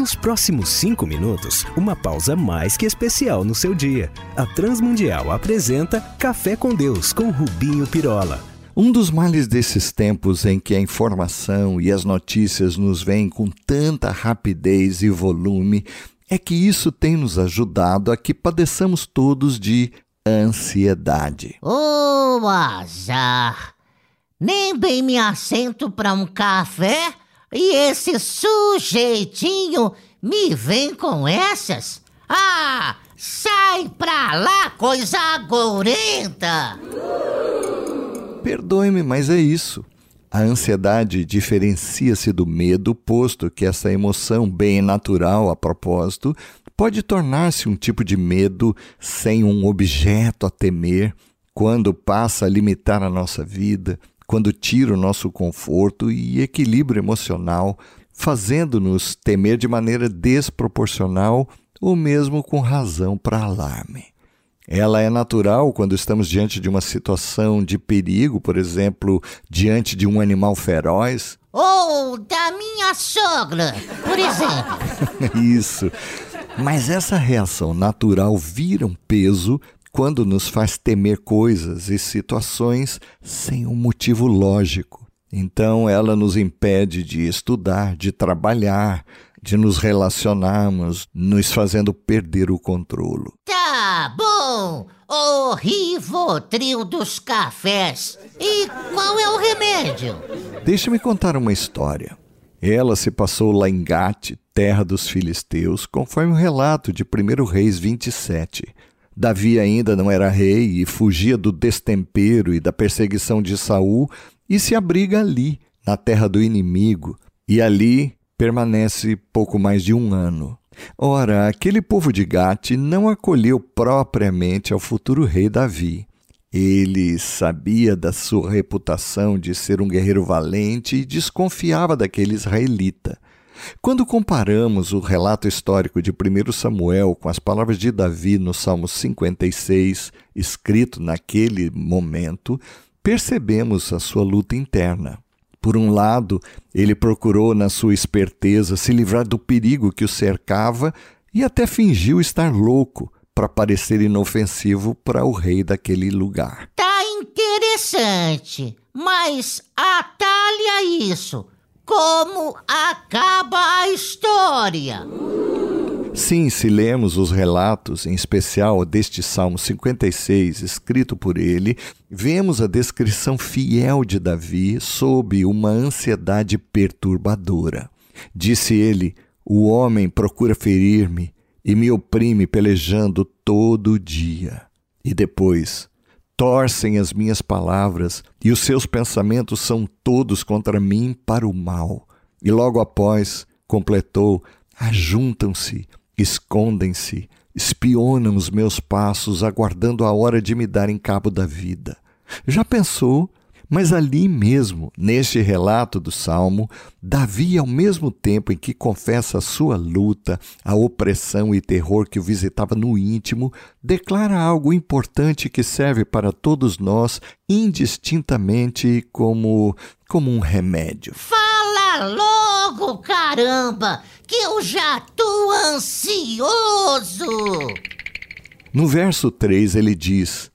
Nos próximos cinco minutos, uma pausa mais que especial no seu dia. A Transmundial apresenta Café com Deus com Rubinho Pirola. Um dos males desses tempos em que a informação e as notícias nos vêm com tanta rapidez e volume é que isso tem nos ajudado a que padeçamos todos de ansiedade. Ô, oh, azar! Nem bem me assento para um café e esse sujeitinho me vem com essas? Ah, sai pra lá, coisa gorenta! Perdoe-me, mas é isso. A ansiedade diferencia-se do medo, posto que essa emoção, bem natural a propósito, pode tornar-se um tipo de medo sem um objeto a temer, quando passa a limitar a nossa vida, quando tira o nosso conforto e equilíbrio emocional, fazendo-nos temer de maneira desproporcional ou mesmo com razão para alarme. Ela é natural quando estamos diante de uma situação de perigo, por exemplo, diante de um animal feroz. Ou da minha sogra, por exemplo. Isso. Mas essa reação natural vira um peso quando nos faz temer coisas e situações sem um motivo lógico. Então ela nos impede de estudar, de trabalhar, de nos relacionarmos, nos fazendo perder o controle. Tá bom, o Rivotril dos cafés. E qual é o remédio? Deixa-me contar uma história. Ela se passou lá em Gate, terra dos filisteus, conforme o relato de 1 Reis 27. Davi ainda não era rei e fugia do destempero e da perseguição de Saul e se abriga ali, na terra do inimigo, e ali permanece pouco mais de um ano. Ora, aquele povo de Gate não acolheu propriamente ao futuro rei Davi. Ele sabia da sua reputação de ser um guerreiro valente e desconfiava daquele israelita. Quando comparamos o relato histórico de 1 Samuel com as palavras de Davi no Salmo 56, escrito naquele momento, percebemos a sua luta interna. Por um lado, ele procurou, na sua esperteza, se livrar do perigo que o cercava e até fingiu estar louco para parecer inofensivo para o rei daquele lugar. Tá interessante, mas atalha isso. Como acaba a história? Sim, se lemos os relatos, em especial deste Salmo 56, escrito por ele, vemos a descrição fiel de Davi sob uma ansiedade perturbadora. Disse ele: O homem procura ferir-me e me oprime pelejando todo dia. E depois, torcem as minhas palavras e os seus pensamentos são todos contra mim para o mal. E logo após, completou: Ajuntam-se escondem-se, espionam os meus passos, aguardando a hora de me darem cabo da vida. Já pensou? Mas ali mesmo, neste relato do Salmo, Davi, ao mesmo tempo em que confessa a sua luta, a opressão e terror que o visitava no íntimo, declara algo importante que serve para todos nós indistintamente como, como um remédio. Fala logo, caramba! que eu já tô ansioso. No verso 3 ele diz: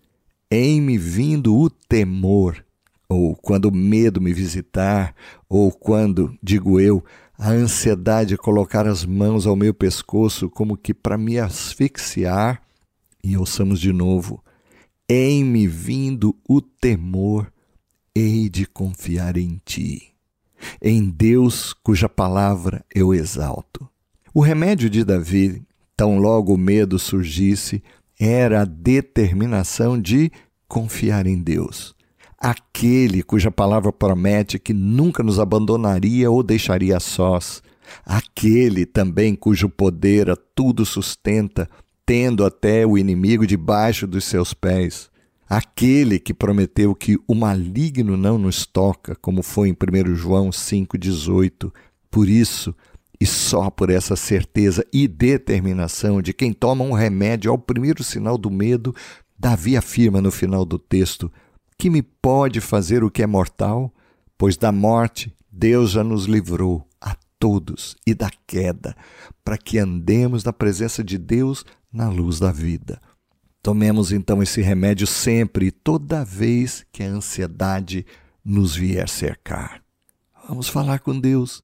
Em me vindo o temor, ou quando o medo me visitar, ou quando, digo eu, a ansiedade colocar as mãos ao meu pescoço como que para me asfixiar, e ouçamos de novo: Em me vindo o temor, hei de confiar em ti em Deus cuja palavra eu exalto. O remédio de Davi, tão logo o medo surgisse, era a determinação de confiar em Deus. Aquele cuja palavra promete que nunca nos abandonaria ou deixaria sós. Aquele também cujo poder a tudo sustenta, tendo até o inimigo debaixo dos seus pés aquele que prometeu que o maligno não nos toca, como foi em 1 João 5,18. Por isso, e só por essa certeza e determinação de quem toma um remédio ao primeiro sinal do medo, Davi afirma no final do texto: Que me pode fazer o que é mortal? Pois da morte Deus já nos livrou todos e da queda, para que andemos na presença de Deus na luz da vida. Tomemos então esse remédio sempre e toda vez que a ansiedade nos vier cercar. Vamos falar com Deus.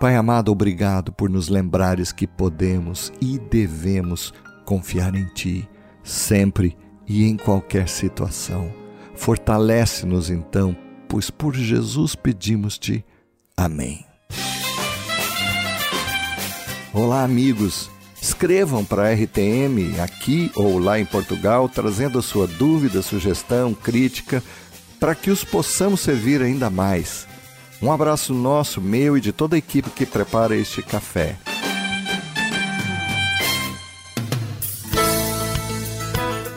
Pai amado, obrigado por nos lembrares que podemos e devemos confiar em Ti, sempre e em qualquer situação. Fortalece-nos então, pois por Jesus pedimos-te. Amém. Olá, amigos. Escrevam para a RTM aqui ou lá em Portugal, trazendo a sua dúvida, sugestão, crítica, para que os possamos servir ainda mais. Um abraço nosso, meu e de toda a equipe que prepara este café.